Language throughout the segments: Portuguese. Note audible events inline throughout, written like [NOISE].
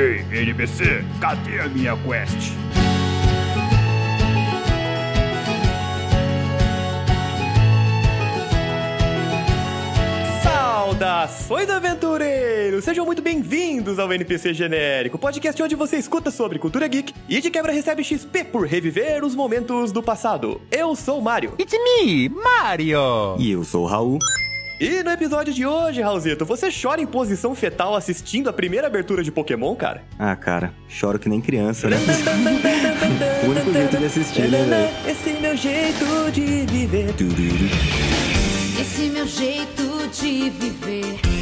Ei, NPC, cadê a minha quest? Saudações, aventureiros! Sejam muito bem-vindos ao NPC Genérico, podcast onde você escuta sobre cultura geek e de quebra recebe XP por reviver os momentos do passado. Eu sou o Mario. It's me, Mario! E eu sou o Raul. E no episódio de hoje, Raulzito, você chora em posição fetal assistindo a primeira abertura de Pokémon, cara? Ah, cara, choro que nem criança, né? [LAUGHS] o único jeito de assistir, né, velho? Esse é meu jeito de viver. Esse meu jeito de viver.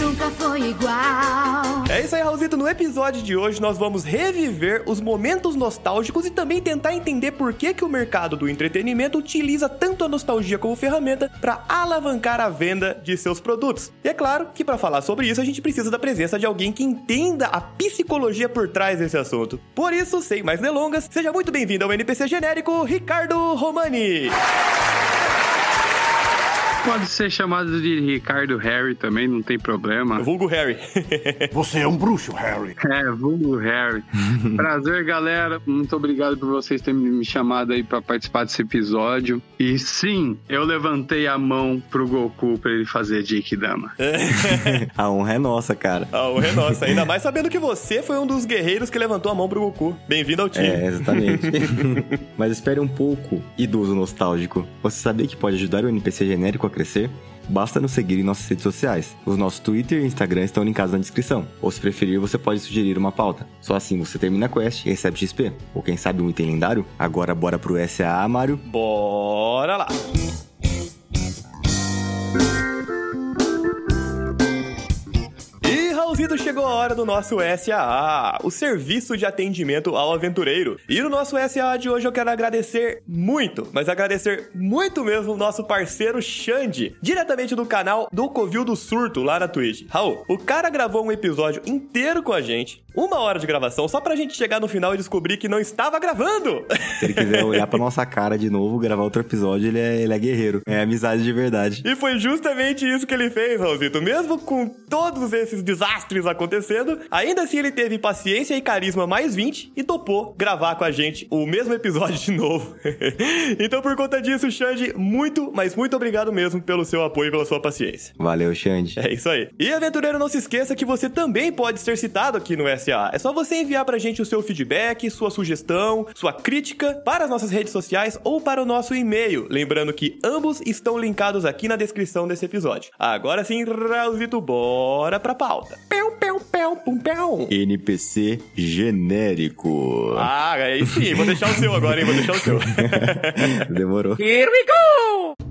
Nunca foi igual. É isso aí, Raulzito. No episódio de hoje, nós vamos reviver os momentos nostálgicos e também tentar entender por que, que o mercado do entretenimento utiliza tanto a nostalgia como ferramenta para alavancar a venda de seus produtos. E é claro que para falar sobre isso, a gente precisa da presença de alguém que entenda a psicologia por trás desse assunto. Por isso, sem mais delongas, seja muito bem-vindo ao NPC genérico Ricardo Romani. Pode ser chamado de Ricardo Harry também, não tem problema. Vulgo Harry. [LAUGHS] Você é um bruxo, Harry. É, vulgo Harry. [LAUGHS] Prazer, galera. Muito obrigado por vocês terem me chamado aí pra participar desse episódio. E sim, eu levantei a mão pro Goku pra ele fazer Dama. [LAUGHS] A honra é nossa, cara. A honra é nossa. Ainda mais sabendo que você foi um dos guerreiros que levantou a mão pro Goku. Bem-vindo ao time. É, exatamente. Mas espere um pouco, idoso nostálgico. Você sabia que pode ajudar o NPC genérico a crescer? Basta nos seguir em nossas redes sociais. Os nossos Twitter e Instagram estão linkados na descrição. Ou se preferir, você pode sugerir uma pauta. Só assim você termina a quest e recebe XP. Ou quem sabe um item lendário? Agora bora pro SAA, Mario. Bora lá! Raulzito, chegou a hora do nosso SAA, o Serviço de Atendimento ao Aventureiro. E no nosso SAA de hoje eu quero agradecer muito, mas agradecer muito mesmo o nosso parceiro Xande, diretamente do canal do Covil do Surto lá na Twitch. Raul, o cara gravou um episódio inteiro com a gente, uma hora de gravação, só pra gente chegar no final e descobrir que não estava gravando. [LAUGHS] Se ele quiser olhar pra nossa cara de novo, gravar outro episódio, ele é, ele é guerreiro. É amizade de verdade. E foi justamente isso que ele fez, Raulzito. Mesmo com todos esses desastres acontecendo, ainda assim ele teve paciência e carisma mais 20 e topou gravar com a gente o mesmo episódio de novo. [LAUGHS] então, por conta disso, Xande, muito, mas muito obrigado mesmo pelo seu apoio e pela sua paciência. Valeu, Xande. É isso aí. E aventureiro, não se esqueça que você também pode ser citado aqui no SA. É só você enviar pra gente o seu feedback, sua sugestão, sua crítica para as nossas redes sociais ou para o nosso e-mail. Lembrando que ambos estão linkados aqui na descrição desse episódio. Agora sim, Raulzito, bora pra pauta. Pão, pão, pão, pum, pão. NPC genérico. Ah, aí sim, vou deixar o seu agora, hein? Vou deixar o seu. [LAUGHS] Demorou. Here we go!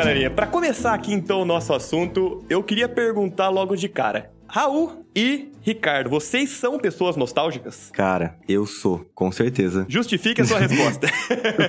Galerinha, pra começar aqui então o nosso assunto, eu queria perguntar logo de cara. Raul e Ricardo, vocês são pessoas nostálgicas? Cara, eu sou, com certeza. Justifique a sua resposta. [LAUGHS]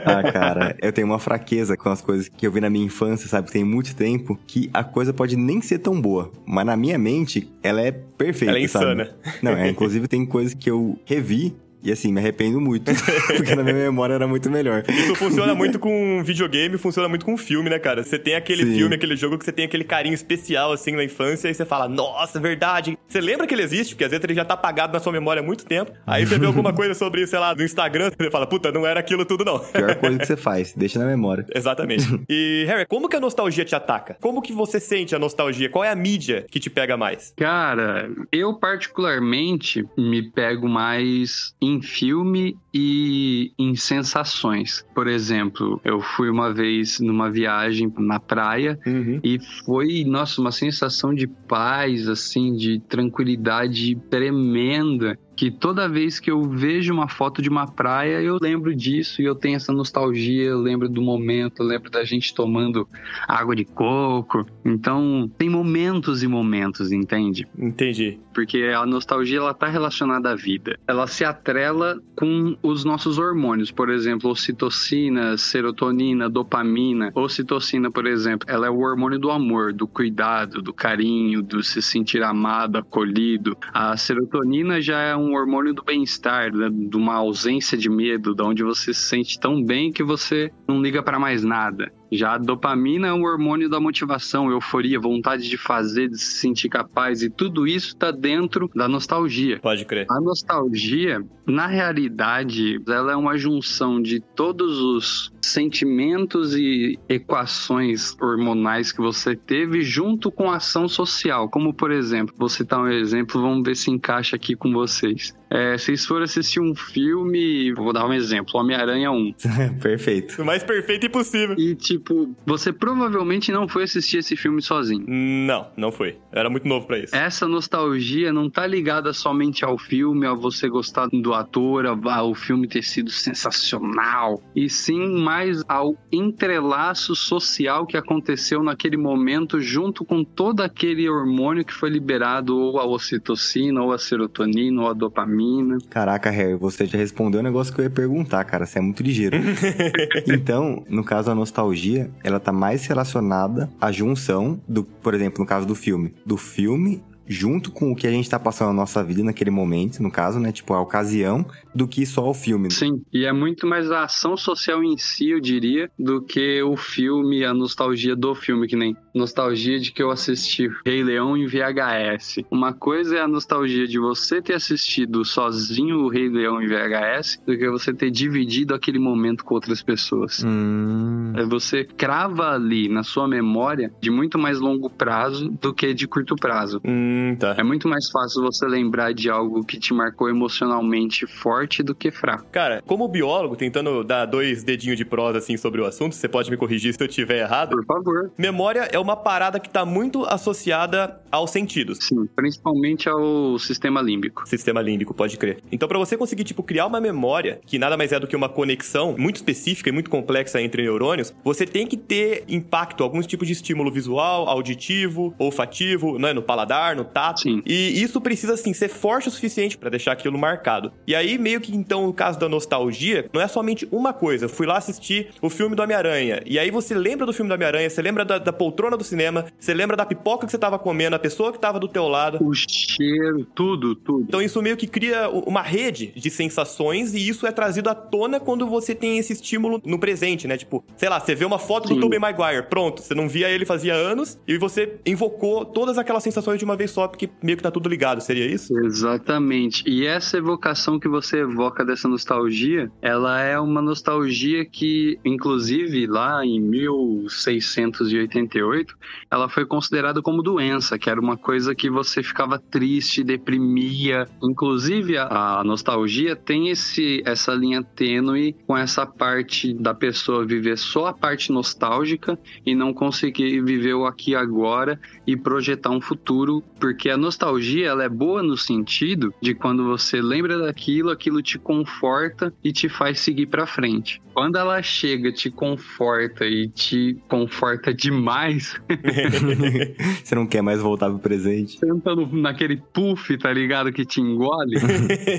Ah, cara, eu tenho uma fraqueza com as coisas que eu vi na minha infância, sabe? Tem muito tempo que a coisa pode nem ser tão boa, mas na minha mente ela é perfeita. Ela é sabe? insana. Não, é, inclusive tem coisas que eu revi e assim, me arrependo muito, [LAUGHS] porque na minha memória era muito melhor. Isso funciona muito com videogame, funciona muito com filme, né, cara? Você tem aquele Sim. filme, aquele jogo que você tem aquele carinho especial, assim, na infância, e você fala, nossa, verdade. Você lembra que ele existe, porque às vezes ele já tá apagado na sua memória há muito tempo. Aí você vê alguma coisa sobre, sei lá, no Instagram, você fala, puta, não era aquilo tudo, não. Pior coisa que você faz, deixa na memória. [LAUGHS] Exatamente. E, Harry, como que a nostalgia te ataca? Como que você sente a nostalgia? Qual é a mídia que te pega mais? Cara, eu particularmente me pego mais em filme e em sensações. Por exemplo, eu fui uma vez numa viagem na praia e foi, nossa, uma sensação de paz, assim, de tranquilidade tremenda. Que toda vez que eu vejo uma foto de uma praia, eu lembro disso e eu tenho essa nostalgia, eu lembro do momento, eu lembro da gente tomando água de coco. Então, tem momentos e momentos, entende? Entendi. Porque a nostalgia ela tá relacionada à vida. Ela se atrela com os nossos hormônios, por exemplo, ocitocina, serotonina, dopamina. Ocitocina, por exemplo, ela é o hormônio do amor, do cuidado, do carinho, do se sentir amado, acolhido. A serotonina já é um hormônio do bem-estar, né? de uma ausência de medo, de onde você se sente tão bem que você não liga para mais nada. Já a dopamina é um hormônio da motivação, euforia, vontade de fazer, de se sentir capaz, e tudo isso está dentro da nostalgia. Pode crer. A nostalgia, na realidade, ela é uma junção de todos os sentimentos e equações hormonais que você teve junto com a ação social. Como, por exemplo, vou citar um exemplo, vamos ver se encaixa aqui com vocês. É, vocês foram assistir um filme, vou dar um exemplo, Homem-Aranha 1. [LAUGHS] Perfeito. O mais perfeito impossível. E, tipo, você provavelmente não foi assistir esse filme sozinho. Não, não foi. Eu era muito novo pra isso. Essa nostalgia não tá ligada somente ao filme, a você gostar do ator, ao filme ter sido sensacional, e sim mais ao entrelaço social que aconteceu naquele momento, junto com todo aquele hormônio que foi liberado, ou a ocitocina, ou a serotonina, ou a dopamina. Caraca, Harry, você já respondeu o negócio que eu ia perguntar, cara. Você é muito ligeiro. [LAUGHS] então, no caso, a nostalgia, ela tá mais relacionada à junção do, por exemplo, no caso do filme, do filme junto com o que a gente tá passando na nossa vida naquele momento, no caso, né? Tipo, a ocasião, do que só o filme. Sim, e é muito mais a ação social em si, eu diria, do que o filme, a nostalgia do filme, que nem nostalgia de que eu assisti Rei Leão em VHS. Uma coisa é a nostalgia de você ter assistido sozinho o Rei Leão em VHS, do que você ter dividido aquele momento com outras pessoas. Hum, É Você crava ali na sua memória de muito mais longo prazo do que de curto prazo. Hum, tá. É muito mais fácil você lembrar de algo que te marcou emocionalmente forte do que fraco. Cara, como biólogo, tentando dar dois dedinhos de prosa assim sobre o assunto, você pode me corrigir se eu estiver errado. Por favor. Memória é uma parada que tá muito associada aos sentidos. Sim, principalmente ao sistema límbico. Sistema límbico, pode crer. Então, pra você conseguir, tipo, criar uma memória, que nada mais é do que uma conexão muito específica e muito complexa entre neurônios, você tem que ter impacto, alguns tipos de estímulo visual, auditivo, olfativo, né, no paladar, no tato. Sim. E isso precisa, assim, ser forte o suficiente pra deixar aquilo marcado. E aí, meio que, então, no caso da nostalgia, não é somente uma coisa. Eu fui lá assistir o filme do Homem-Aranha. E aí você lembra do filme do Homem-Aranha, você lembra da, da poltrona do cinema, você lembra da pipoca que você tava comendo, a pessoa que tava do teu lado. O cheiro, tudo, tudo. Então isso meio que cria uma rede de sensações e isso é trazido à tona quando você tem esse estímulo no presente, né? Tipo, sei lá, você vê uma foto do Sim. Tobey Maguire, pronto, você não via ele fazia anos e você invocou todas aquelas sensações de uma vez só, porque meio que tá tudo ligado, seria isso? Exatamente. E essa evocação que você evoca dessa nostalgia, ela é uma nostalgia que, inclusive, lá em 1688, ela foi considerada como doença, que era uma coisa que você ficava triste, deprimia. Inclusive, a, nostalgia tem esse, essa linha tênue com essa parte da pessoa viver só a parte nostálgica e não conseguir viver o aqui e agora e projetar um futuro, porque a nostalgia ela é boa no sentido de quando você lembra daquilo, aquilo te conforta e te faz seguir pra frente. Quando ela chega, te conforta e te conforta demais, [LAUGHS] você não quer mais voltar pro presente. senta no- naquele puff, tá ligado, que te engole.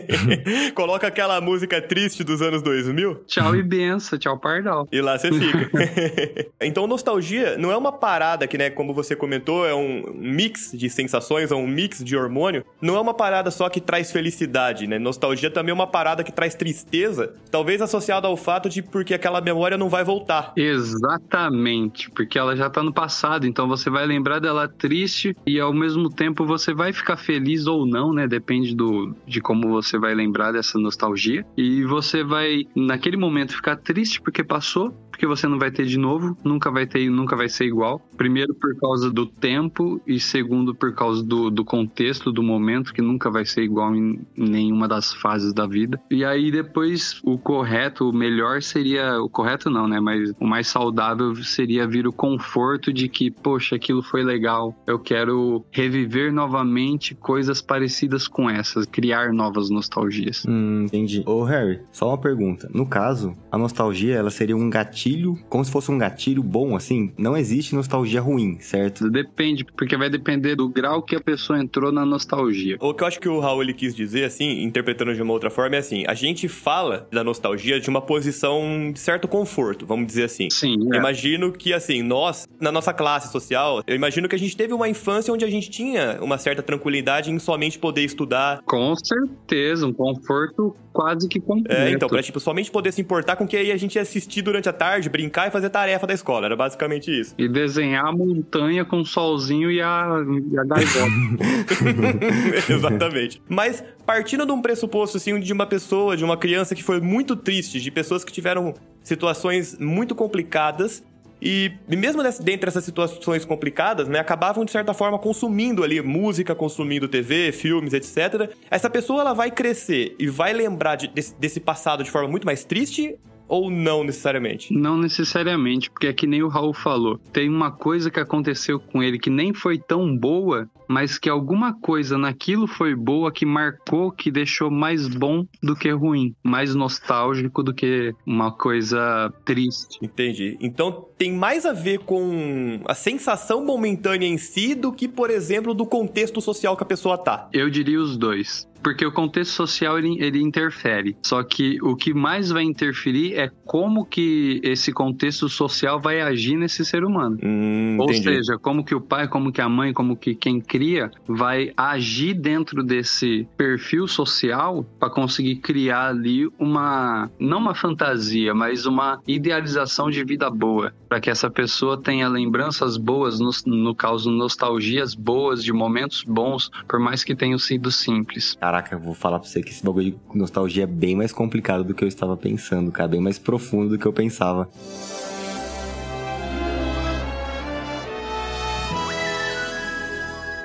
[LAUGHS] Coloca aquela música triste dos anos 2000 tchau e benção, tchau pardal. e lá você fica. [LAUGHS] então, nostalgia não é uma parada que, né, como você comentou, é um mix de sensações, é um mix de hormônio. Não é uma parada só que traz felicidade, né? Nostalgia também é uma parada que traz tristeza, talvez associada ao fato de porque aquela memória não vai voltar. Exatamente, porque ela já tá no passado, então você vai lembrar dela triste e ao mesmo tempo você vai ficar feliz ou não, né? Depende do, de como você vai lembrar dessa nostalgia. E você vai, naquele momento, ficar triste porque passou, porque você não vai ter de novo, nunca vai ter nunca vai ser igual. Primeiro por causa do tempo e segundo por causa do, do contexto, do momento, que nunca vai ser igual em nenhuma das fases da vida. E aí depois o correto, o melhor seria, o correto não, né? Mas o mais saudável seria vir o conforto de que, poxa, aquilo foi legal. Eu quero reviver novamente coisas parecidas com essas, criar novas nostalgias. Hum, entendi. Ô, Harry, só uma pergunta. No caso, a nostalgia, ela seria um gatilho gatilho, como se fosse um gatilho bom, assim. Não existe nostalgia ruim, certo? Depende, porque vai depender do grau que a pessoa entrou na nostalgia. O que eu acho que o Raul ele quis dizer, assim, interpretando de uma outra forma, é assim: a gente fala da nostalgia de uma posição de certo conforto, vamos dizer assim. Sim, é. imagino que, assim, nós, na nossa classe social, eu imagino que a gente teve uma infância onde a gente tinha uma certa tranquilidade em somente poder estudar. Com certeza, um conforto quase que completo. É, então, pra, tipo, somente poder se importar com o que aí a gente ia assistir durante a tarde, brincar e fazer tarefa da escola. Era basicamente isso. E desenhar a montanha com o solzinho e a, e a. [LAUGHS] Exatamente. Mas partindo de um pressuposto, assim, de uma pessoa, de uma criança que foi muito triste, de pessoas que tiveram situações muito complicadas. E, e mesmo nessa- dentre essas situações complicadas, né, acabavam de certa forma consumindo ali música, consumindo TV, filmes, etc. Essa pessoa ela vai crescer e vai lembrar de- desse, desse passado de forma muito mais triste ou não necessariamente? Não necessariamente, porque é que nem o Raul falou. Tem uma coisa que aconteceu com ele que nem foi tão boa, mas que alguma coisa naquilo foi boa que marcou, que deixou mais bom do que ruim, mais nostálgico do que uma coisa triste. Entendi. Então tem mais a ver com a sensação momentânea em si do que, por exemplo, do contexto social que a pessoa tá. Eu diria os dois. Porque o contexto social ele, ele interfere. Só que o que mais vai interferir é como que esse contexto social vai agir nesse ser humano. Hum, Ou entendi. seja, como que o pai, como que a mãe, como que quem cria vai agir dentro desse perfil social para conseguir criar ali uma não uma fantasia, mas uma idealização de vida boa, para que essa pessoa tenha lembranças boas, no, no caso nostalgias boas de momentos bons, por mais que tenham sido simples. Caraca, vou falar pra você que esse bagulho de nostalgia é bem mais complicado do que eu estava pensando, cara. Bem mais profundo do que eu pensava.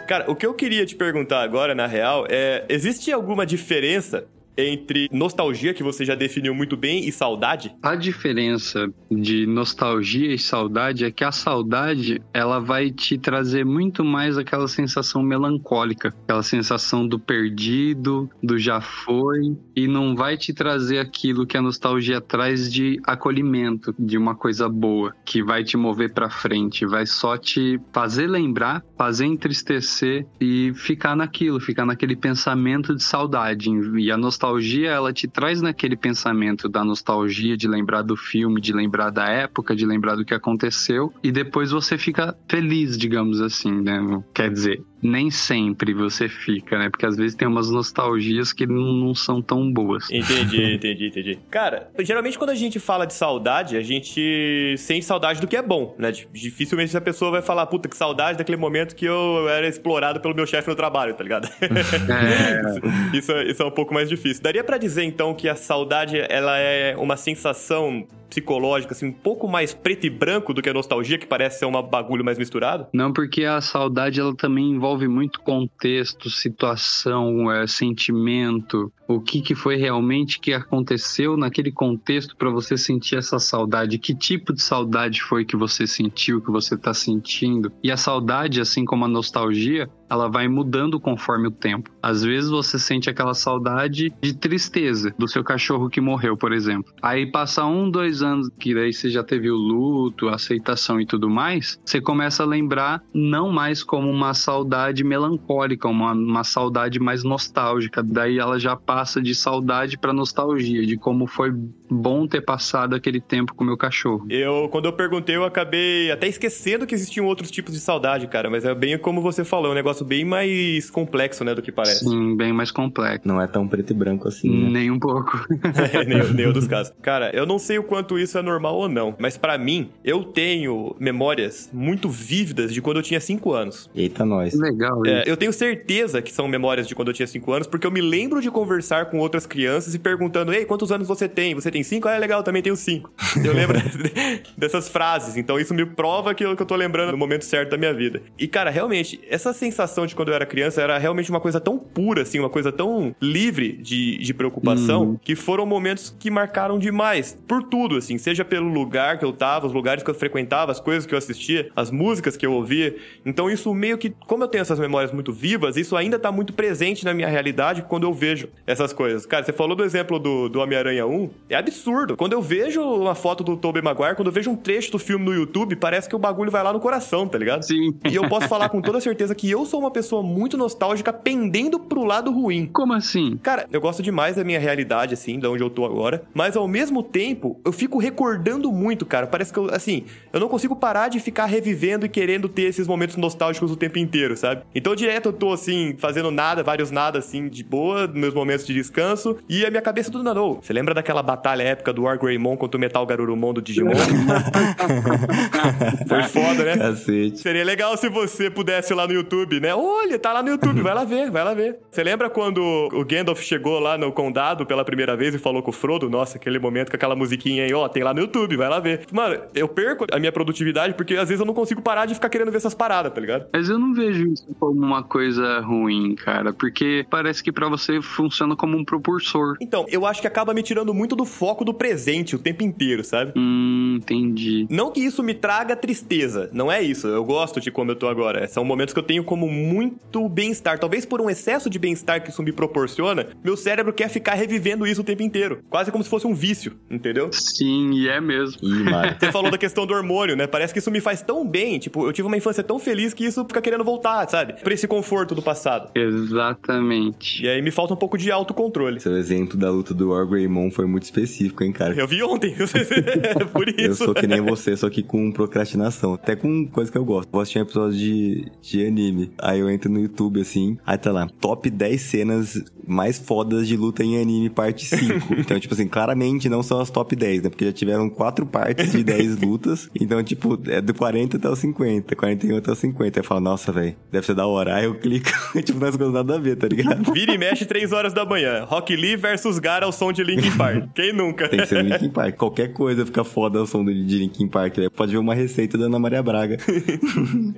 Cara, o que eu queria te perguntar agora, na real, é: existe alguma diferença entre nostalgia, que você já definiu muito bem, e saudade? A diferença de nostalgia e saudade é que a saudade ela vai te trazer muito mais aquela sensação melancólica, aquela sensação do perdido, do já foi, e não vai te trazer aquilo que a nostalgia traz de acolhimento, de uma coisa boa, que vai te mover pra frente, vai só te fazer lembrar, fazer entristecer e ficar naquilo, ficar naquele pensamento de saudade. E a nostalgia, ela te traz naquele pensamento da nostalgia, de lembrar do filme, de lembrar da época, de lembrar do que aconteceu, e depois você fica feliz, digamos assim, né? Quer dizer, nem sempre você fica, né? Porque às vezes tem umas nostalgias que não, não são tão boas. Entendi, [LAUGHS] entendi, entendi. Cara, geralmente quando a gente fala de saudade, a gente sente saudade do que é bom, né? Dificilmente a pessoa vai falar, puta, que saudade daquele momento que eu era explorado pelo meu chefe no trabalho, tá ligado? [LAUGHS] É, isso, isso é um pouco mais difícil. Daria pra dizer, então, que a saudade, ela é uma sensação psicológica, assim, um pouco mais preto e branco do que a nostalgia, que parece ser um bagulho mais misturado? Não, porque a saudade ela também envolve muito contexto, situação, é, sentimento, o que, que foi realmente que aconteceu naquele contexto para você sentir essa saudade, que tipo de saudade foi que você sentiu, que você está sentindo. E a saudade, assim como a nostalgia, ela vai mudando conforme o tempo. Às vezes você sente aquela saudade de tristeza do seu cachorro que morreu, por exemplo. Aí passa um, dois anos que daí você já teve o luto, a aceitação e tudo mais, você começa a lembrar não mais como uma saudade melancólica, uma, uma saudade mais nostálgica. Daí ela já passa de saudade para nostalgia, de como foi bom ter passado aquele tempo com o meu cachorro. Eu, quando eu perguntei, eu acabei até esquecendo que existiam outros tipos de saudade, cara. Mas é bem como você falou, é um negócio bem mais complexo, né, do que parece. Sim, bem mais complexo. Não é tão preto e branco assim, né? Nem um pouco. [LAUGHS] É, nem, nem um dos casos. Cara, eu não sei o quanto isso é normal ou não, mas pra mim, eu tenho memórias muito vívidas de quando eu tinha 5 anos. Eita, nós. Legal É, isso. eu tenho certeza que são memórias de quando eu tinha 5 anos, porque eu me lembro de conversar com outras crianças e perguntando: Ei, quantos anos você tem? Você tem 5? Ah, é legal, eu também tenho 5. [LAUGHS] Eu lembro [LAUGHS] dessas frases, então isso me prova que eu, que eu tô lembrando no momento certo da minha vida. E, cara, realmente, essa sensação de quando eu era criança era realmente uma coisa tão pura, assim, uma coisa tão livre de, de preocupação, que foram momentos que marcaram demais. Por tudo, assim, seja pelo lugar que eu tava, os lugares que eu frequentava, as coisas que eu assistia, as músicas que eu ouvia. Então, isso meio que, como eu tenho essas memórias muito vivas, isso ainda tá muito presente na minha realidade quando eu vejo essas coisas. Cara, você falou do exemplo do, do Homem-Aranha 1, é absurdo. Quando eu vejo uma foto do Tobey Maguire, quando eu vejo um trecho do filme no YouTube, parece que o bagulho vai lá no coração, tá ligado? Sim. E eu posso falar com toda certeza que eu sou uma pessoa muito nostálgica, pendendo pro lado ruim. Como assim? Cara, eu gosto demais da minha realidade, assim, de onde eu tô agora. Mas ao mesmo tempo, eu fico recordando muito, cara. Parece que eu, assim, eu não consigo parar de ficar revivendo e querendo ter esses momentos nostálgicos o tempo inteiro, sabe? Então, direto eu tô, assim, fazendo nada, vários nada, assim, de boa, meus momentos de descanso. E a minha cabeça tudo nadou. Você lembra daquela batalha épica do War Greymon contra o Metal Garurumon do Digimon? [LAUGHS] Foi foda, né? Cacete. Seria legal se você pudesse ir lá no YouTube, né? Olha, tá lá no YouTube, vai lá ver, vai lá ver. Você lembra quando o Gandalf chegou lá no condado pela primeira vez e falou com o Frodo? Nossa, aquele momento com aquela musiquinha aí, ó, tem lá no YouTube, vai lá ver. Mano, eu perco a minha produtividade porque às vezes eu não consigo parar de ficar querendo ver essas paradas, tá ligado? Mas eu não vejo isso como uma coisa ruim, cara, porque parece que pra você funciona como um propulsor. Então, eu acho que acaba me tirando muito do foco do presente o tempo inteiro, sabe? Hum, entendi. Não que isso me traga tristeza, não é isso. Eu gosto de como eu tô agora. São momentos que eu tenho como muito bem-estar. Talvez por um excesso de bem-estar que isso me proporciona, meu cérebro quer ficar revivendo isso o tempo inteiro. Quase como se fosse um vício, entendeu? Sim, e é mesmo. Ih. Você falou da questão do hormônio, né? Parece que isso me faz tão bem. Tipo, eu tive uma infância tão feliz que isso fica querendo voltar, sabe? Pra esse conforto do passado. Exatamente. E aí me falta um pouco de autocontrole. Seu exemplo da luta do War Greymon foi muito específico, hein, cara? Eu vi ontem, [LAUGHS] por Eu isso. sou que nem você, só que com procrastinação. Até com coisa que eu gosto. Vou assistir um episódio de, de anime. Aí eu entro no YouTube, assim. Aí tá lá, top 10 cenas mais fodas de luta em anime, parte 5. [LAUGHS] então, tipo assim, claramente não são as top 10, né? Porque já tiveram quatro partes de 10 [LAUGHS] lutas. Então, tipo, é do 40 até o 50, 41 até o 50. Aí eu falo, nossa, velho, deve ser da hora. Aí eu clico, [LAUGHS] tipo, não é coisas nada a ver, tá ligado? Vira e mexe 3 horas da manhã. Rock Lee versus Gara ao som de Linkin Park. Quem nunca? Tem que ser o Linkin Park. Qualquer coisa fica foda ao som do- de Linkin Park, velho. Pode ver uma receita da Ana Maria Braga.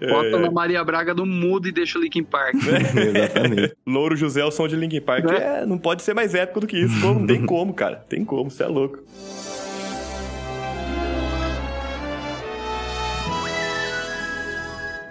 Bota na Maria Braga do mudo e deixa o Linkin Park. Exatamente. Louro José ao som de Linkin Park. É, não pode ser mais épico do que isso. Não tem [LAUGHS] como, cara. Tem como, você é louco.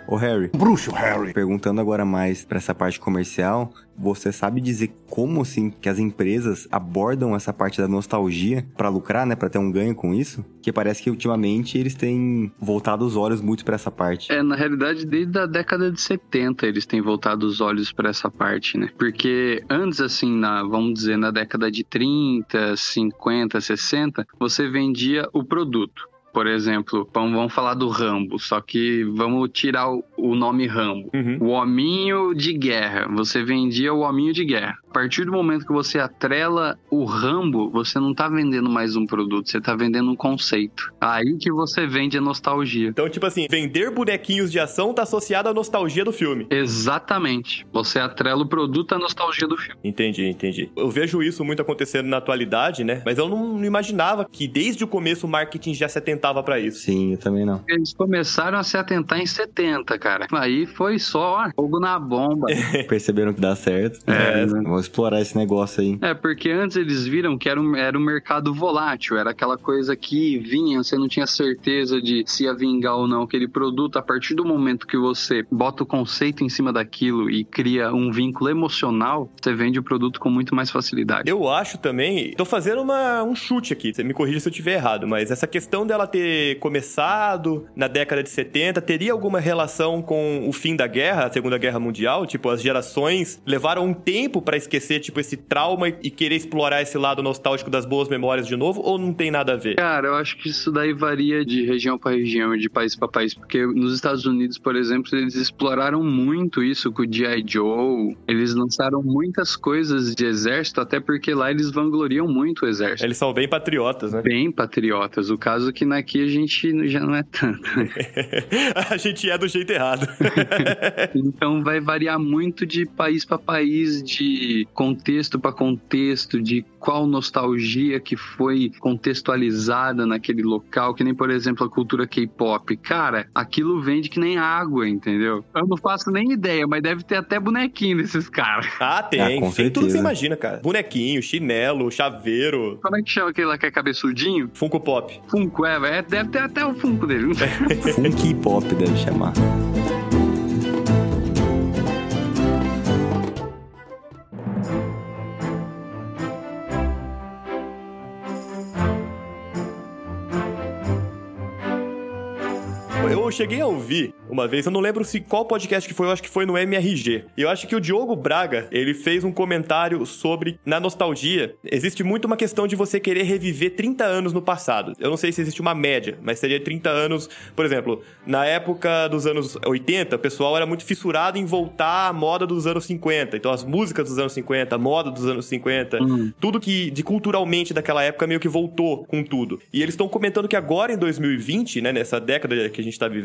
Ô, Harry. Bruxo, Harry. Perguntando agora mais pra essa parte comercial, você sabe dizer como assim que as empresas abordam essa parte da nostalgia pra lucrar, né, Pra ter um ganho com isso? Que parece que ultimamente eles têm voltado os olhos muito pra essa parte. É, na realidade, desde a década de 70 eles têm voltado os olhos para essa parte, né? Porque antes, assim, na, vamos dizer, na década de 30, 50, 60, você vendia o produto. Por exemplo, vamos, vamos falar do Rambo, só que vamos tirar o, o nome Rambo. Uhum. O hominho de guerra. Você vendia o hominho de guerra. A partir do momento que você atrela o Rambo, você não tá vendendo mais um produto, você tá vendendo um conceito. Aí que você vende a nostalgia. Então, tipo assim, vender bonequinhos de ação tá associado à nostalgia do filme. Exatamente. Você atrela o produto à nostalgia do filme. Entendi, entendi. Eu vejo isso muito acontecendo na atualidade, né? Mas eu não imaginava que desde o começo o marketing já se atentava pra isso. Sim, eu também não. Eles começaram a se atentar em 70, cara. Aí foi só ó, fogo na bomba. [LAUGHS] Perceberam que dá certo. É, né? Vamos explorar esse negócio aí. É, porque antes eles viram que era um, era um mercado volátil, era aquela coisa que vinha, você não tinha certeza de se ia vingar ou não aquele produto. A partir do momento que você bota o conceito em cima daquilo e cria um vínculo emocional, você vende o produto com muito mais facilidade. Eu acho também. Tô fazendo uma, um chute aqui, você me corrija se eu estiver errado, mas essa questão dela ter começado na década de 70 teria alguma relação com o fim da guerra, a Segunda Guerra Mundial? Tipo, as gerações levaram um tempo pra esquecer, tipo, esse trauma e querer explorar esse lado nostálgico das boas memórias de novo, ou não tem nada a ver? Cara, eu acho que isso daí varia de região para região, de país para país, porque nos Estados Unidos, por exemplo, eles exploraram muito isso com o G.I. Joe. Eles lançaram muitas coisas de exército, até porque lá eles vangloriam muito o exército. Eles são bem patriotas, né? Bem patriotas. O caso que aqui a gente já não é tanto. [LAUGHS] a gente é do jeito errado. [LAUGHS] Então vai variar muito de país para país, de contexto para contexto, de qual nostalgia que foi contextualizada naquele local, que nem por exemplo a cultura K-pop. Cara, aquilo vende que nem água, entendeu? Eu não faço nem ideia, mas deve ter até bonequinho desses caras. Ah, tem. Ah, com tem tudo que você imagina, cara. Bonequinho, chinelo, chaveiro, Como é que chama aquele lá que é cabeçudinho? Funko Pop. Funko, é, é, deve ter até o Funko dele. Funk pop deve chamar. Eu cheguei a ouvir uma vez, eu não lembro se qual podcast que foi, eu acho que foi no MRG. E eu acho que o Diogo Braga, ele fez um comentário sobre, na nostalgia, existe muito uma questão de você querer reviver 30 anos no passado. Eu não sei se existe uma média, mas seria 30 anos, por exemplo, na época dos anos 80, o pessoal era muito fissurado em voltar à moda dos anos 50. Então as músicas dos anos 50, a moda dos anos 50, Hum. tudo que de culturalmente daquela época meio que voltou com tudo. E eles estão comentando que agora em 2020, né, nessa década que a gente tá vivendo,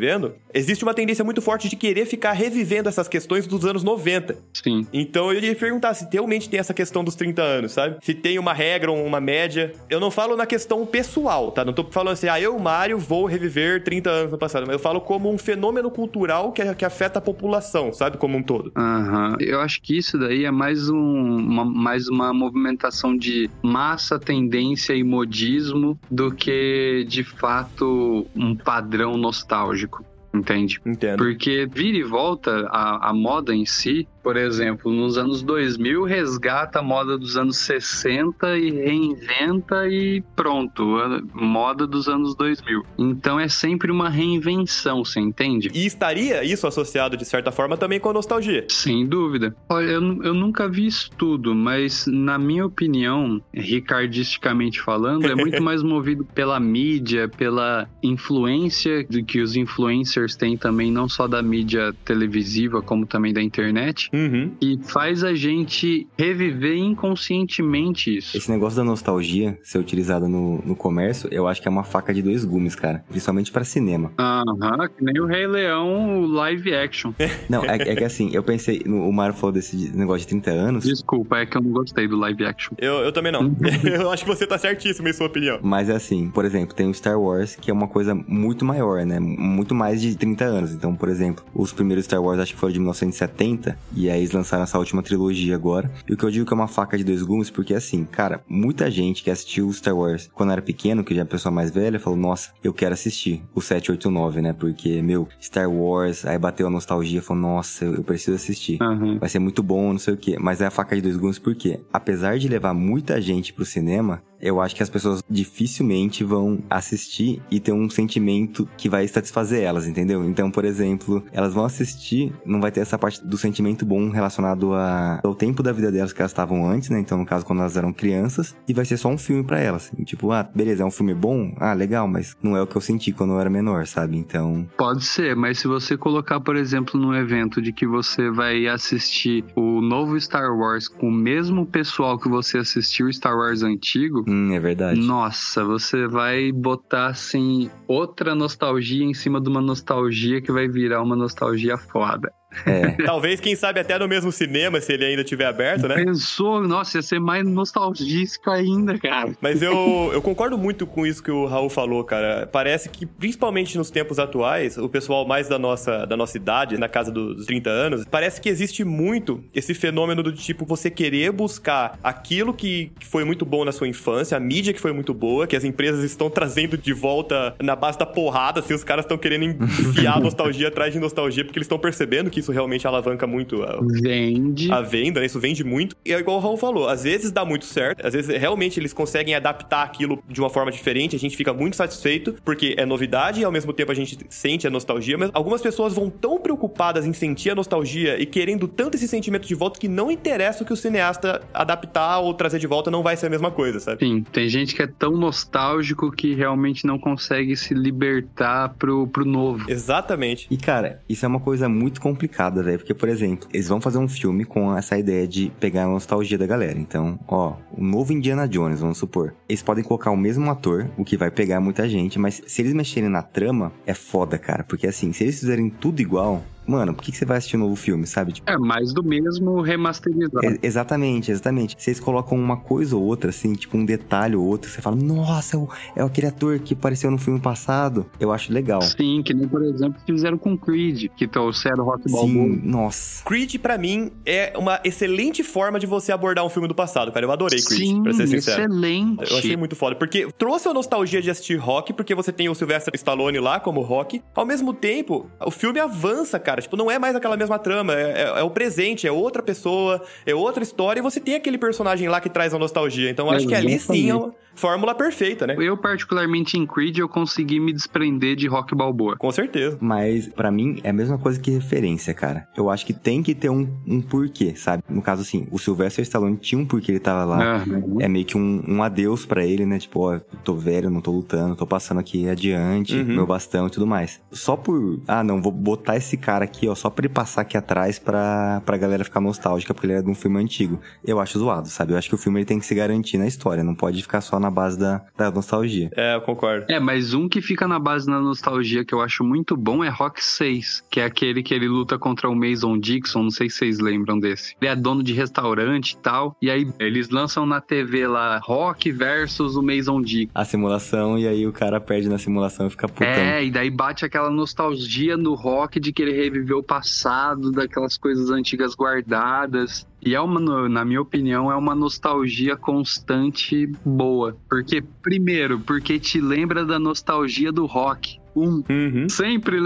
existe uma tendência muito forte de querer ficar revivendo essas questões dos anos 90. Sim. Então eu ia perguntar se realmente tem essa questão dos 30 anos, sabe? Se tem uma regra ou uma média. Eu não falo na questão pessoal, tá? Não tô falando assim, ah, eu, Mário, vou reviver 30 anos no passado. Mas eu falo como um fenômeno cultural que, que afeta a população, sabe? Como um todo. Aham. Eu acho que isso daí é mais, um, uma, mais uma movimentação de massa, tendência e modismo do que, de fato, um padrão nostálgico. Entende? Entendo. Porque vira e volta a, a moda em si, por exemplo, nos anos 2000 resgata a moda dos anos 60 e reinventa e pronto, a moda dos anos 2000. Então é sempre uma reinvenção, você entende? E estaria isso associado, de certa forma, também com a nostalgia. Sem dúvida. Olha, eu, eu nunca vi estudo, mas na minha opinião, ricardisticamente falando, é muito [LAUGHS] mais movido pela mídia, pela influência que os influencers têm também, não só da mídia televisiva, como também da internet, Uhum. e faz a gente reviver inconscientemente isso. Esse negócio da nostalgia ser utilizada no, no comércio, eu acho que é uma faca de dois gumes, cara. Principalmente pra cinema. Aham, que nem o Rei Leão live action. [LAUGHS] Não, é, é que assim, eu pensei, no- o Mário falou desse negócio de 30 anos, Desculpa, é que eu não gostei do live action. Eu, eu também não. [LAUGHS] [LAUGHS] eu acho que você tá certíssimo em sua opinião. mas é assim, por exemplo, tem o Star Wars, que é uma coisa muito maior, né? Muito mais de 30 anos. Então, por exemplo, os primeiros Star Wars acho que foram de 1970, e aí eles lançaram essa última trilogia agora. E o que eu digo que é uma faca de dois gumes, porque assim, cara, muita gente que assistiu Star Wars quando era pequeno, que já é pessoa mais velha, falou, nossa, eu quero assistir o 789, né? Porque, meu, Star Wars, aí bateu a nostalgia, falou, nossa, eu preciso assistir. Aham. Vai ser muito bom, não sei o quê. Mas é a faca de dois gumes porque, apesar de levar muita gente pro cinema, eu acho que as pessoas dificilmente vão assistir e ter um sentimento que vai satisfazer elas, entendeu? Então, por exemplo, elas vão assistir, não vai ter essa parte do sentimento bom relacionado a- ao tempo da vida delas que elas estavam antes, né? Então, no caso, quando elas eram crianças, e vai ser só um filme pra elas. Tipo, ah, beleza, é um filme bom? Ah, legal, mas não é o que eu senti quando eu era menor, sabe? Então, Pode ser, mas se você colocar, por exemplo, num evento de que você vai assistir o novo Star Wars com o mesmo pessoal que você assistiu o Star Wars antigo, hum, é verdade. nossa, você vai botar assim outra nostalgia em cima de uma nostalgia que vai virar uma nostalgia foda. É. [LAUGHS] Talvez, quem sabe, até no mesmo cinema, se ele ainda estiver aberto, né? Pensou, nossa, ia ser mais nostalgístico ainda, cara. Mas eu, eu concordo muito com isso que o Raul falou, cara. Parece que, principalmente nos tempos atuais, o pessoal mais da nossa, da nossa idade, na casa dos 30 anos, parece que existe muito esse fenômeno do tipo você querer buscar aquilo que que foi muito bom na sua infância, a mídia que foi muito boa, que as empresas estão trazendo de volta na base da porrada, assim, os caras estão querendo enfiar nostalgia [LAUGHS] atrás de nostalgia, porque eles estão percebendo que isso realmente alavanca muito a, Vende. a venda, né? Isso vende muito. E é igual o Raul falou, às vezes dá muito certo, às vezes realmente eles conseguem adaptar aquilo de uma forma diferente, a gente fica muito satisfeito, porque é novidade e ao mesmo tempo a gente sente a nostalgia, mas algumas pessoas vão tão preocupadas em sentir a nostalgia e querendo tanto esse sentimento de volta que não interessa o que o cineasta adaptar ou trazer de volta, não vai ser a mesma coisa, sabe? Sim, tem gente que é tão nostálgico que realmente não consegue se libertar pro, pro novo. Exatamente. E, cara, isso é uma coisa muito complicada, velho. Porque, por exemplo, eles vão fazer um filme com essa ideia de pegar a nostalgia da galera. Então, ó, o novo Indiana Jones, vamos supor. Eles podem colocar o mesmo ator, o que vai pegar muita gente, mas se eles mexerem na trama, é foda, cara. Porque, assim, se eles fizerem tudo igual, mano, por que, que você vai assistir um novo filme, sabe? Tipo, É mais do mesmo remasterizado. é- exatamente, exatamente. Eles colocam uma coisa ou outra, assim, tipo um detalhe ou outro, você fala, nossa, é, o- é aquele ator que apareceu no filme passado. Eu acho legal. Sim, que nem, por exemplo, fizeram com Creed, que trouxeram Rock Balboa. Sim, nossa. Creed, pra mim, é uma excelente forma de você abordar um filme do passado, cara. Eu adorei Creed, Sim, pra ser sincero. excelente. Eu achei muito foda, porque trouxe a nostalgia de assistir rock, porque você tem o Sylvester Stallone lá como rock. Ao mesmo tempo, o filme avança, cara. Tipo, não é mais aquela mesma trama, é, é- é o presente, é outra pessoa, é outra história, e você tem aquele personagem lá que traz a nostalgia. Então, eu acho que ali sim é uma, fórmula perfeita, né? Eu, particularmente em Creed, eu consegui me desprender de Rock Balboa. Com certeza. Mas, pra mim, é a mesma coisa que referência, cara. Eu acho que tem que ter um, um porquê, sabe? No caso, assim, o Sylvester Stallone tinha um porquê ele tava lá. Aham. É meio que um, um adeus pra ele, né? Tipo, ó, eu tô velho, não tô lutando, tô passando aqui adiante, Uhum. meu bastão e tudo mais. Só por, ah, não, vou botar esse cara aqui, ó, só pra ele passar aqui atrás pra, pra galera ficar nostálgica, porque ele é de um filme antigo. Eu acho zoado, sabe? Eu acho que o filme ele tem que se garantir na história, não pode ficar só na base da, da nostalgia. É, eu concordo. É, mas um que fica na base da nostalgia que eu acho muito bom é Rock 6, que é aquele que ele luta contra o Mason Dixon, não sei se vocês lembram desse. Ele é dono de restaurante e tal, e aí eles lançam na TV lá Rock versus o Mason Dixon. A simulação, e aí o cara perde na simulação e fica putão. É, e daí bate aquela nostalgia no rock de querer reviver o passado, daquelas coisas antigas guardadas. E é uma, na minha opinião, é uma nostalgia constante boa. Porque, primeiro, porque te lembra da nostalgia do rock. Um. Uhum. Sempre,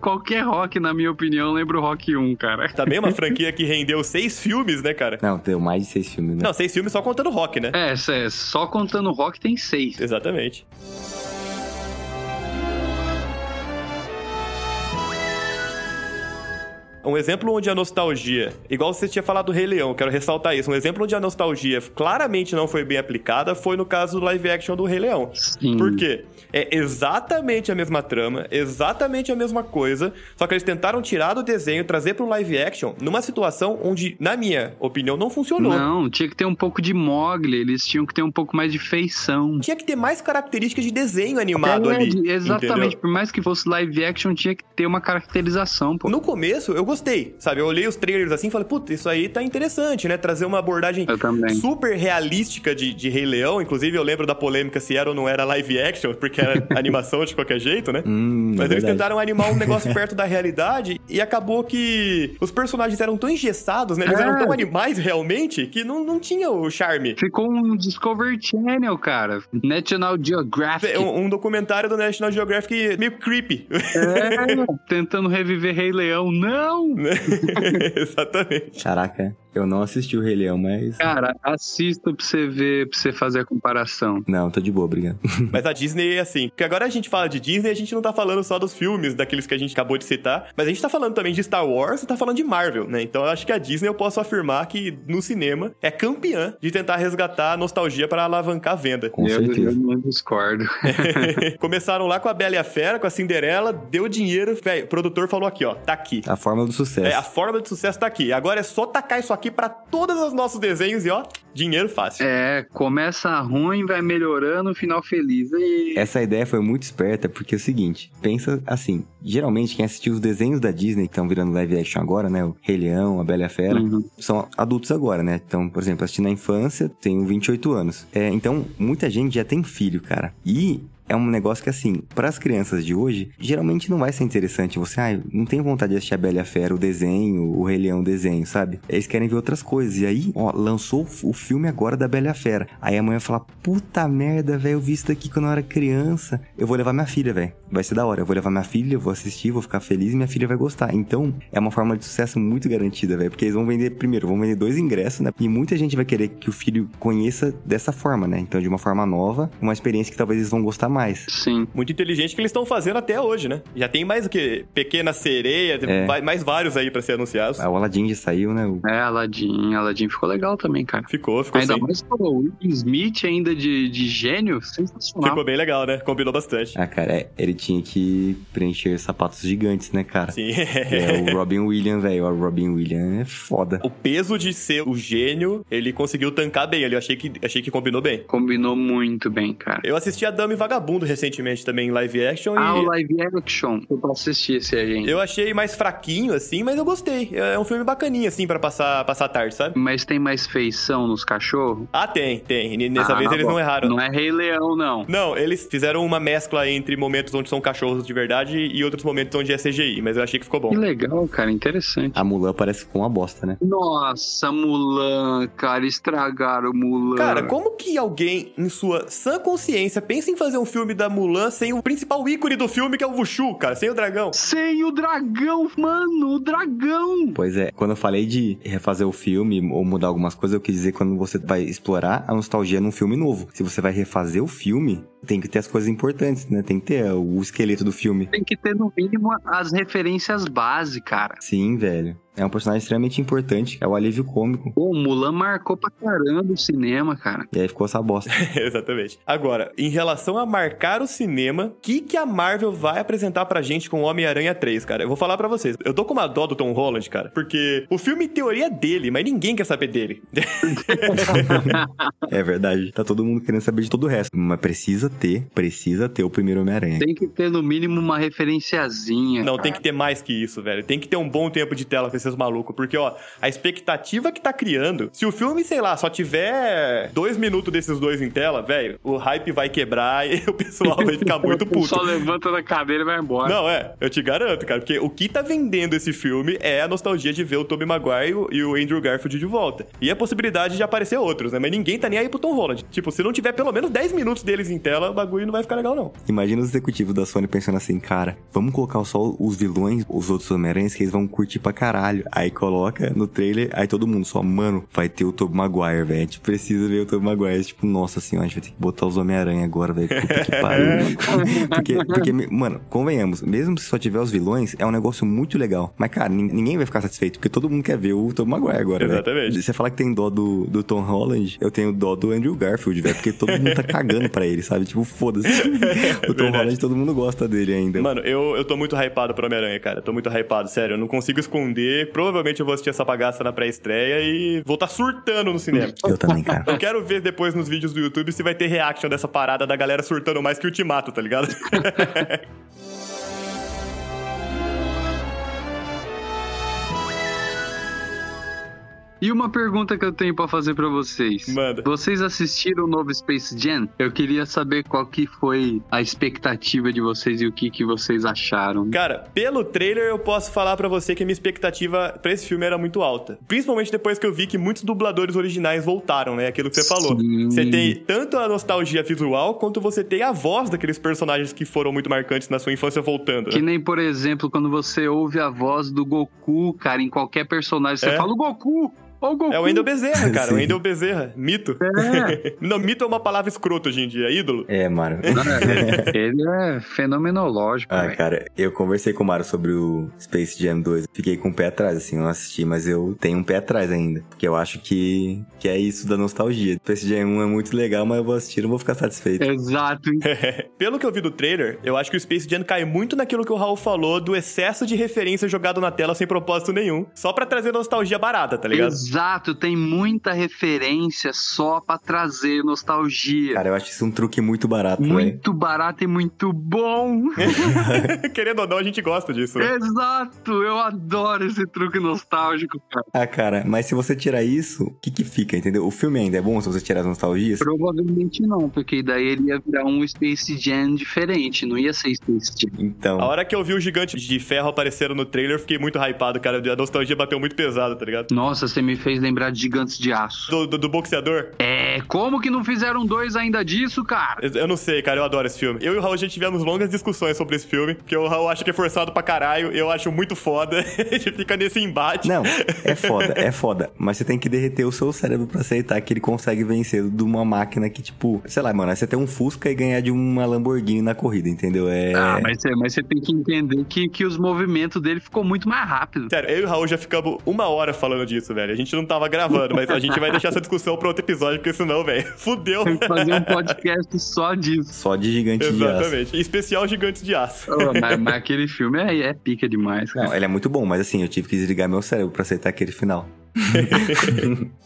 qualquer rock, na minha opinião, lembra o rock 1, cara. Também é uma [LAUGHS] franquia que rendeu seis filmes, né, cara? Não, deu mais de seis filmes, né? Não, seis filmes só contando rock, né? É, só contando rock tem seis. Exatamente. Um exemplo onde a nostalgia, igual você tinha falado do Rei Leão, quero ressaltar isso. Um exemplo onde a nostalgia claramente não foi bem aplicada foi no caso do live action do Rei Leão. Sim. Por quê? É exatamente a mesma trama, exatamente a mesma coisa, só que eles tentaram tirar do desenho, trazer pro live action, numa situação onde, na minha opinião, não funcionou. Não, tinha que ter um pouco de Mogli, eles tinham que ter um pouco mais de feição. Tinha que ter mais características de desenho animado É, ali. Exatamente, entendeu? por mais que fosse live action, tinha que ter uma caracterização, pô. No começo, eu gostei, sabe? Eu olhei os trailers assim e falei, puta, isso aí tá interessante, né? Trazer uma abordagem super realística de, de Rei Leão. Inclusive, eu lembro da polêmica se era ou não era live action, porque era animação de qualquer jeito, né? Hum, Mas é eles verdade. tentaram animar um negócio perto da realidade e acabou que os personagens eram tão engessados, né? Eles É. eram tão animais realmente que não, não tinha o charme. Ficou um Discovery Channel, cara. National Geographic. Um, um documentário do National Geographic meio creepy. É, tentando reviver Rei Leão. Não! [LAUGHS] Exatamente. Caraca, eu não assisti o Rei Leão, mas. Cara, assista pra você ver, pra você fazer a comparação. Não, tô de boa, obrigado. [LAUGHS] Mas a Disney é assim. Porque agora a gente fala de Disney, a gente não tá falando só dos filmes, daqueles que a gente acabou de citar, mas a gente tá falando também de Star Wars e tá falando de Marvel, né? Então eu acho que a Disney eu posso afirmar que no cinema é campeã de tentar resgatar a nostalgia para alavancar a venda. Com eu, certeza. eu não discordo. [LAUGHS] [LAUGHS] Começaram lá com a Bela e a Fera, com a Cinderela, deu dinheiro, velho, o produtor falou aqui, ó, tá aqui. A fórmula do sucesso. É, a forma de sucesso tá aqui. Agora é só tacar isso aqui pra todos os nossos desenhos e ó, dinheiro fácil. É, começa ruim, vai melhorando, final feliz. E... Essa ideia foi muito esperta porque é o seguinte, pensa assim, geralmente quem assistiu os desenhos da Disney que estão virando live action agora, né, o Rei Leão, a Bela e a Fera, Uhum. são adultos agora, né? Então, por exemplo, assisti na infância, tenho 28 anos. É, então, muita gente já tem filho, cara. E é um negócio que, assim, para as crianças de hoje, geralmente não vai ser interessante. Você, ah, não tem vontade de assistir a Bela e a Fera, o desenho, o Rei Leão, o desenho, sabe? Eles querem ver outras coisas. E aí, ó, lançou o filme agora da Bela e a Fera. Aí a mãe vai falar, puta merda, velho, eu vi isso daqui quando eu era criança. Eu vou levar minha filha, velho. Vai ser da hora. Eu vou levar minha filha, vou assistir, vou ficar feliz e minha filha vai gostar. Então, é uma forma de sucesso muito garantida, velho. Porque eles vão vender, primeiro, vão vender dois ingressos, né? E muita gente vai querer que o filho conheça dessa forma, né? Então, de uma forma nova, uma experiência que talvez eles vão gostar mais. Sim. Muito inteligente que eles estão fazendo até hoje, né? Já tem mais o que? Pequena Sereia, É. mais vários aí pra ser anunciados. Ah, O Aladdin já saiu, né? O- É, Aladdin. Aladdin ficou legal também, cara. Ficou, ficou Ainda sim. mais com o Will Smith ainda de, de gênio, sensacional. Ficou bem legal, né? Combinou bastante. Ah, cara, é, ele tinha que preencher sapatos gigantes, né, cara? Sim. É o Robin Williams, velho. O Robin Williams é foda. O peso de ser o gênio, ele conseguiu tancar bem ali. Eu achei que, achei que combinou bem. Combinou muito bem, cara. Eu assisti a Dama e Vagabundo recentemente também em live action Ah, e o live action. Eu posso assistir esse aí, hein? eu achei mais fraquinho, assim, mas eu gostei. É um filme bacaninha, assim, pra passar, passar a tarde, sabe? Mas tem mais feição nos cachorros? Ah, tem, tem. Nessa Ah, vez eles bom. não erraram. Não é Rei Leão, não. Não, eles fizeram uma mescla entre momentos onde são cachorros de verdade e outros momentos onde é CGI, mas eu achei que ficou bom. Que legal, cara. Interessante. A Mulan parece com uma bosta, né? Nossa, Mulan, cara. Estragaram o Mulan. Cara, como que alguém, em sua sã consciência, pensa em fazer um filme da Mulan sem o principal ícone do filme, que é o Wushu, cara, sem o dragão? Sem o dragão, mano. O dragão. Pois é, quando eu falei de refazer o filme ou mudar algumas coisas, eu quis dizer quando quando você vai explorar a nostalgia num filme novo. Se você vai refazer o filme, tem que ter as coisas importantes, né? Tem que ter o esqueleto do filme. Tem que ter, no mínimo, as referências base, cara. Sim, velho. É um personagem extremamente importante. É o alívio cômico. Pô, o Mulan marcou pra caramba o cinema, cara. E aí ficou essa bosta. [LAUGHS] Exatamente. Agora, em relação a marcar o cinema, o que, que a Marvel vai apresentar pra gente com Homem-Aranha 3, cara? Eu vou falar pra vocês. Eu tô com uma dó do Tom Holland, cara, porque o filme em teoria é dele, mas ninguém quer saber dele. [LAUGHS] é verdade. Tá todo mundo querendo saber de todo o resto. Mas precisa ter, precisa ter o primeiro Homem-Aranha. Tem que ter, no mínimo, uma referenciazinha. Não, cara. tem que ter mais que isso, velho. Tem que ter um bom tempo de tela com esses malucos. Porque, ó, a expectativa que tá criando. Se o filme, sei lá, só tiver dois minutos desses dois em tela, velho, o hype vai quebrar [LAUGHS] e o pessoal vai ficar muito [LAUGHS] puto. Só levanta da cadeira e vai embora. Não, é, eu te garanto, cara, porque o que tá vendendo esse filme é a nostalgia de ver o Tobey Maguire e o Andrew Garfield de volta. E a possibilidade de aparecer outros, né? Mas ninguém tá nem aí pro Tom Holland. Tipo, se não tiver pelo menos 10 minutos deles em tela, o bagulho não vai ficar legal, não. Imagina os executivos da Sony pensando assim, cara, vamos colocar só os vilões, os outros Homem-Aranhas que eles vão curtir pra caralho. Aí coloca no trailer, aí todo mundo só, mano, vai ter o Tobey Maguire, velho. A gente precisa ver o Tobey Maguire. Tipo, nossa senhora, a gente vai ter que botar os Homem-Aranha agora, velho. Puta que [LAUGHS] pariu. porque, porque, mano, convenhamos, mesmo se só tiver os vilões, é um negócio muito legal. Mas, cara, ninguém vai ficar satisfeito, porque todo mundo quer ver o Tobey Maguire agora, velho. Exatamente. Você falar que tem dó do, do Tom Holland, eu tenho dó do Andrew Garfield, velho, porque todo mundo tá cagando pra ele, sabe? Tipo, foda-se. [LAUGHS] o Tom Verdade. Holland, todo mundo gosta dele ainda. Mano, eu, eu tô muito hypado pro Homem-Aranha, cara. Tô muito hypado, sério. Eu não consigo esconder. Provavelmente eu vou assistir essa bagaça na pré-estreia e vou tá surtando no cinema. [LAUGHS] Eu também, cara. Eu quero ver depois nos vídeos do YouTube se vai ter reaction dessa parada da galera surtando mais que o Ultimato, tá ligado? [LAUGHS] E uma pergunta que eu tenho pra fazer pra vocês. Manda. Vocês assistiram o novo Space Jam? Eu queria saber qual que foi a expectativa de vocês e o que, que vocês acharam. Cara, pelo trailer eu posso falar pra você que a minha expectativa pra esse filme era muito alta. Principalmente depois que eu vi que muitos dubladores originais voltaram, né? Aquilo que você falou. Sim. Você tem tanto a nostalgia visual, quanto você tem a voz daqueles personagens que foram muito marcantes na sua infância voltando. Que né? nem, por exemplo, quando você ouve a voz do Goku, cara, em qualquer personagem, você É. fala o Goku! O! É o Wendel Bezerra, cara. O [LAUGHS] Sim. Wendel Bezerra. Mito. É. [LAUGHS] Não, mito é uma palavra escrota hoje em dia. Ídolo. É, Mário. Ele é fenomenológico, Ah, velho. cara, eu conversei com o Mário sobre o Space Jam 2. Fiquei com o pé atrás, assim, eu não assisti, mas eu tenho um pé atrás ainda. Porque eu acho que, que é isso da nostalgia. Space Jam 1 é muito legal, mas eu vou assistir e não vou ficar satisfeito. Exato. [LAUGHS] Pelo que eu vi do trailer, eu acho que o Space Jam cai muito naquilo que o Raul falou do excesso de referência jogado na tela sem propósito nenhum. Só pra trazer nostalgia barata, tá ligado? Exato, tem muita referência só pra trazer nostalgia. Cara, eu acho isso um truque muito barato, muito barato e muito bom. [LAUGHS] Querendo ou não, a gente gosta disso. né? Exato, eu adoro esse truque nostálgico, cara. Ah, cara, mas se você tirar isso, o que que fica, entendeu? O filme ainda é bom se você tirar as nostalgias? Provavelmente não, porque daí ele ia virar um Space Jam diferente, não ia ser Space Jam. Então, A hora que eu vi o gigante de ferro aparecendo no trailer, eu fiquei muito hypado, cara. A nostalgia bateu muito pesado, tá ligado? Nossa, você me fez lembrar de Gigantes de Aço. Do, do, do boxeador. É, como que não fizeram dois ainda disso, cara? Eu- não sei, cara, eu adoro esse filme. Eu e o Raul já tivemos longas discussões sobre esse filme, porque o Raul acha que é forçado pra caralho, eu acho muito foda. [LAUGHS] a gente fica nesse embate. não, é foda, é foda. Mas você tem que derreter o seu cérebro pra aceitar que ele consegue vencer de uma máquina que, tipo, sei lá, mano, é você ter um Fusca e ganhar de uma Lamborghini na corrida, entendeu? É. Ah, mas você, mas você tem que entender que, que os movimentos dele ficou muito mais rápido. Sério, eu e o Raul já ficamos uma hora falando disso, velho. A gente não tava gravando, mas a gente vai deixar essa discussão pra outro episódio, porque senão, velho, [LAUGHS] fudeu. Tem que fazer um podcast só disso. Só de gigante de aço. Exatamente. Especial Gigantes de Aço. Ô, mas, mas aquele filme é, é pica demais, cara. Não, ele é muito bom, mas assim, eu tive que desligar meu cérebro pra aceitar aquele final. [LAUGHS]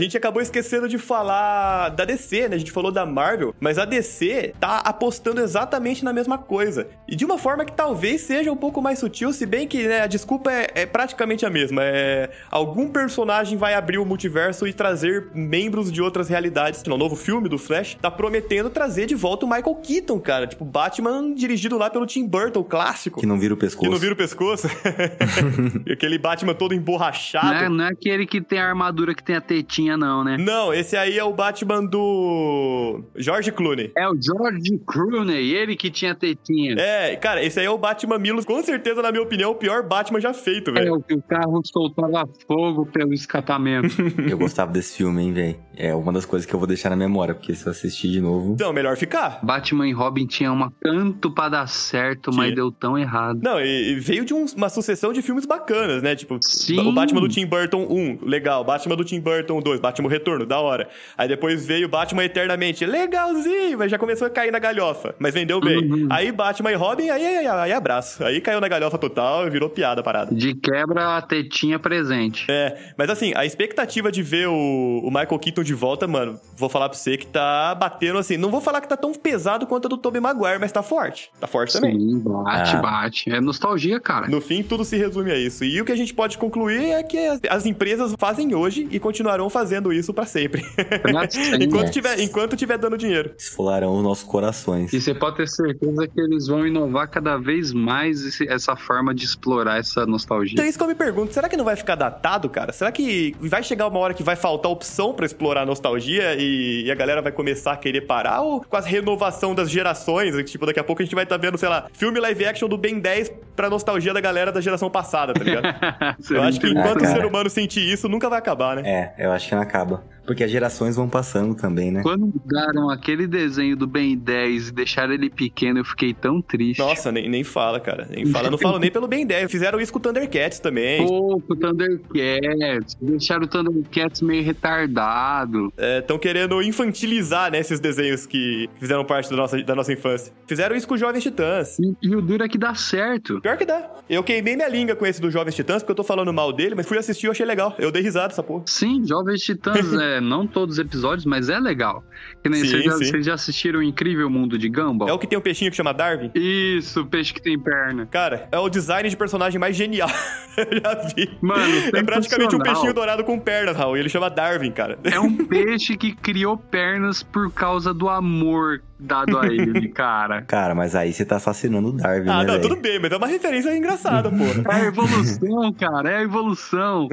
A gente acabou esquecendo de falar da DC, né? A gente falou da Marvel, mas a DC tá apostando exatamente na mesma coisa. E de uma forma que talvez seja um pouco mais sutil, se bem que né, a desculpa é, é praticamente a mesma. É algum personagem vai abrir o multiverso e trazer membros de outras realidades. No novo filme do Flash tá prometendo trazer de volta o Michael Keaton, cara. Tipo, Batman dirigido lá pelo Tim Burton, o clássico. Que não vira o pescoço. Que não vira o pescoço. [LAUGHS] Aquele Batman todo emborrachado. Não é, não é aquele que tem a armadura que tem a tetinha não, né? Não, esse aí é o Batman do George Clooney. É o George Clooney, ele que tinha tetinha. É, cara, esse aí é o Batman Milos, com certeza, na minha opinião, o pior Batman já feito, É velho. o que o carro soltava fogo pelo escapamento. [LAUGHS] Eu gostava desse filme, hein, velho. É uma das coisas que eu vou deixar na memória, porque se eu assistir de novo. Então, melhor ficar. Batman e Robin tinha uma tanto pra dar certo, mas deu tão errado. Não, e, e veio de um- uma sucessão de filmes bacanas, né? Tipo, Sim. o Batman do Tim Burton 1, legal. Batman do Tim Burton 2, Batman Retorno, da hora. Aí depois veio Batman Eternamente, legalzinho, mas já começou a cair na galhofa. Mas vendeu bem. Uhum. Aí Batman e Robin, aí, aí, aí abraço. Aí caiu na galhofa total e virou piada a parada. De quebra, a tetinha presente. É, mas assim, a expectativa de ver o, o Michael Keaton de volta, mano, vou falar pra você que tá batendo assim. Não vou falar que tá tão pesado quanto a do Tobey Maguire, mas tá forte. Tá forte também. Sim, bate, Ah. bate. É nostalgia, cara. No fim, tudo se resume a isso. E o que a gente pode concluir é que as, as empresas fazem hoje e continuarão fazendo isso pra sempre. [LAUGHS] Enquanto, tiver, enquanto tiver dando dinheiro. Esfolarão os nossos corações. E você pode ter certeza que eles vão inovar cada vez mais esse- essa forma de explorar essa nostalgia. Então, isso que eu me pergunto, será que não vai ficar datado, cara? Será que vai chegar uma hora que vai faltar opção pra explorar a nostalgia e, e a galera vai começar a querer parar? Ou com a renovação das gerações, tipo, daqui a pouco a gente vai estar vendo, sei lá, filme live action do Ben 10 pra nostalgia da galera da geração passada, tá ligado? [LAUGHS] Eu acho que enquanto o cara. ser humano sentir isso, nunca vai acabar, né? É, eu acho não acaba. Porque as gerações vão passando também, né? Quando mudaram aquele desenho do Ben 10 e deixaram ele pequeno, eu fiquei tão triste. Nossa, nem, nem fala, cara. Nem fala. Não [LAUGHS] falo nem pelo Ben 10. Fizeram isso com o Thundercats também. Pouco, Thundercats. Deixaram o Thundercats meio retardado. Estão querendo infantilizar, né, esses desenhos que fizeram parte da nossa, da nossa infância. Fizeram isso com os Jovens Titãs. E, e o duro é que dá certo. Pior que dá. Eu queimei minha língua com esse dos Jovens Titãs, porque eu tô falando mal dele, mas fui assistir e achei legal. Eu dei risada essa porra. Sim, Jovens Titãs, é, [LAUGHS] não todos os episódios, mas é legal. Que nem Sim, vocês, já, sim. vocês já assistiram o Incrível Mundo de Gumball? É o que tem um peixinho que chama Darwin. Isso, peixe que tem perna. Cara, é o design de personagem mais genial. [LAUGHS] eu já vi. Mano, É praticamente um peixinho dourado com pernas, Raul. E ele chama Darwin, cara. É um peixe que criou pernas por causa do amor dado a ele, [LAUGHS] cara. Cara, mas aí você tá assassinando o Darwin, Ah, né, não, velho? tudo bem, mas é uma referência engraçada, porra. [LAUGHS] É a evolução, cara, é a evolução.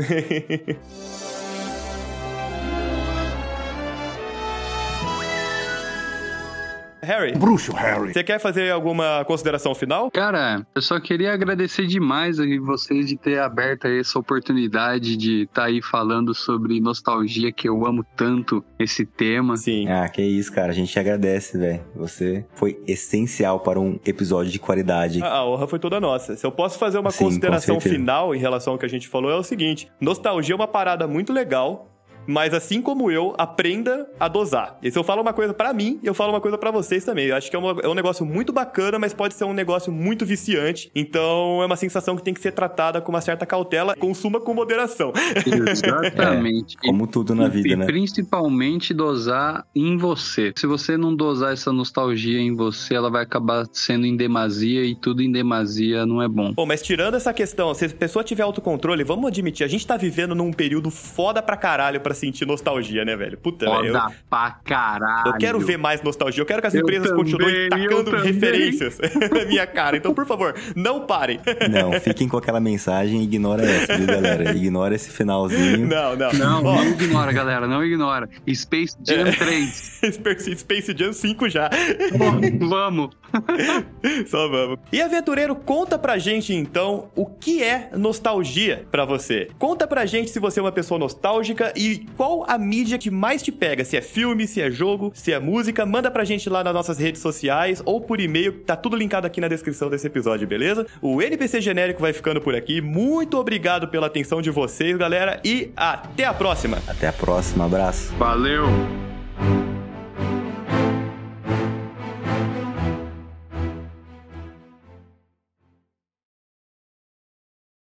Harry, Bruxo, Harry. você quer fazer alguma consideração final? Cara, eu só queria agradecer demais a vocês de ter aberto aí essa oportunidade de estar aí falando sobre nostalgia, que eu amo tanto esse tema. Sim. Ah, que isso, cara. A gente agradece, velho. Você foi essencial para um episódio de qualidade. A a honra foi toda nossa. Se eu posso fazer uma Sim, consideração final em relação ao que a gente falou, é o seguinte: nostalgia é uma parada muito legal. Mas assim como eu, aprenda a dosar. E se eu falo uma coisa pra mim, eu falo uma coisa pra vocês também. Eu acho que é, uma- é um negócio muito bacana, mas pode ser um negócio muito viciante. Então é uma sensação que tem que ser tratada com uma certa cautela. Consuma com moderação. Exatamente. [LAUGHS] Como tudo na E- vida, e né? principalmente dosar em você. Se você não dosar essa nostalgia em você, ela vai acabar sendo em demasia e tudo em demasia não é bom. Bom, mas tirando essa questão, se a pessoa tiver autocontrole, vamos admitir, a gente tá vivendo num período foda pra caralho pra sentir nostalgia, né, velho? Puta, velho. Foda Eu, pra caralho. eu quero ver mais nostalgia. Eu quero que as Eu empresas também, continuem tacando referências [LAUGHS] na minha cara. Então, por favor, não parem. Não, fiquem com aquela mensagem e ignora essa, viu, galera? Ignora esse finalzinho. Não, não. Não, Ó, não ignora, galera, não ignora. Space Jam 3. [LAUGHS] Space Space Jam 5 já. Vamos. [LAUGHS] Só vamos. E aventureiro, conta pra gente então o que é nostalgia pra você. Conta pra gente se você é uma pessoa nostálgica e qual a mídia que mais te pega, se é filme, se é jogo, se é música, manda pra gente lá nas nossas redes sociais ou por e-mail, tá tudo linkado aqui na descrição desse episódio, beleza? O NPC genérico vai ficando por aqui. Muito obrigado pela atenção de vocês, galera, e até a próxima. Até a próxima, abraço. Valeu.